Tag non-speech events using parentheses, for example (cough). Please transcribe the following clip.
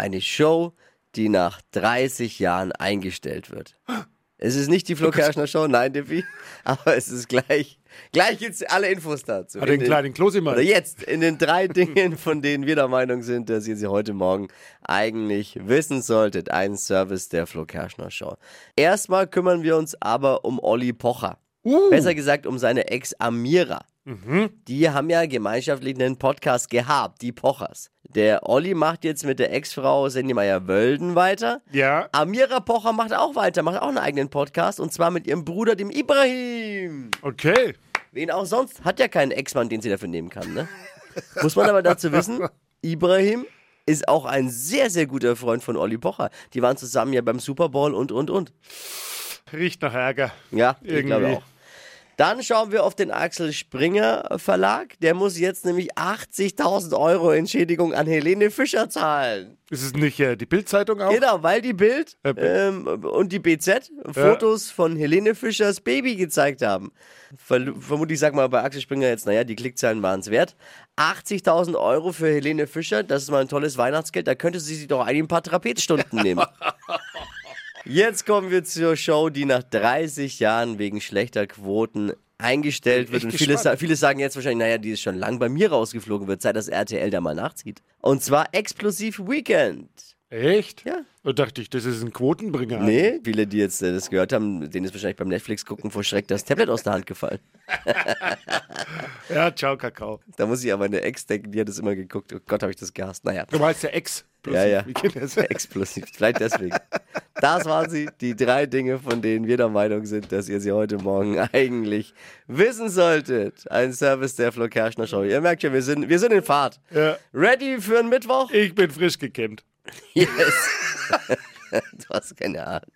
eine Show, die nach 30 Jahren eingestellt wird. Es ist nicht die Flo Kerschner Show, nein, Diffi, (laughs) aber es ist gleich. Gleich gibt's alle Infos dazu. Hat den In kleinen Klosi oder jetzt in den drei (laughs) Dingen, von denen wir der Meinung sind, dass ihr sie heute Morgen eigentlich wissen solltet. Ein Service der Flo Kerschner Show. Erstmal kümmern wir uns aber um Olli Pocher. Besser gesagt um seine Ex Amira. Die haben ja gemeinschaftlich einen Podcast gehabt, die Pochers. Der Olli macht jetzt mit der Ex-Frau Sandy Meyer-Wölden weiter. Ja. Amira Pocher macht auch weiter, macht auch einen eigenen Podcast und zwar mit ihrem Bruder, dem Ibrahim. Okay. Wen auch sonst, hat ja keinen Ex-Mann, den sie dafür nehmen kann, ne? Muss man aber dazu wissen, Ibrahim ist auch ein sehr, sehr guter Freund von Olli Pocher. Die waren zusammen ja beim Super Bowl und, und, und. Riecht nach Ärger. Ja, ich Irgendwie. glaube auch. Dann schauen wir auf den Axel Springer Verlag. Der muss jetzt nämlich 80.000 Euro Entschädigung an Helene Fischer zahlen. Ist es nicht äh, die Bildzeitung auch? Genau, weil die Bild Äh, ähm, und die BZ Fotos von Helene Fischers Baby gezeigt haben. Ver vermutlich sag mal bei Axel Springer jetzt, naja, die Klickzahlen waren es wert. 80.000 Euro für Helene Fischer, das ist mal ein tolles Weihnachtsgeld. Da könnte sie sich doch ein paar Trapezstunden nehmen. (laughs) Jetzt kommen wir zur Show, die nach 30 Jahren wegen schlechter Quoten eingestellt wird. Und viele, viele sagen jetzt wahrscheinlich, naja, die ist schon lang bei mir rausgeflogen, wird Zeit, dass RTL da mal nachzieht. Und zwar Explosiv Weekend. Echt? Ja. Da dachte ich, das ist ein Quotenbringer. Nee, viele, die jetzt äh, das gehört haben, denen ist wahrscheinlich beim Netflix gucken vor Schreck das Tablet aus der Hand gefallen. (laughs) Ja, ciao, Kakao. Da muss ich aber eine Ex denken, die hat das immer geguckt. Oh Gott, habe ich das gehasst. Naja, Du meinst der Ex. Ja, ja. Das? (laughs) explosiv. Vielleicht deswegen. Das waren sie, die drei Dinge, von denen wir der Meinung sind, dass ihr sie heute Morgen (laughs) eigentlich wissen solltet. Ein Service der Flo Kerschner Show. Ihr merkt schon, wir sind, wir sind in Fahrt. Ja. Ready für einen Mittwoch? Ich bin frisch gekämmt. Yes. (laughs) du hast keine Haare.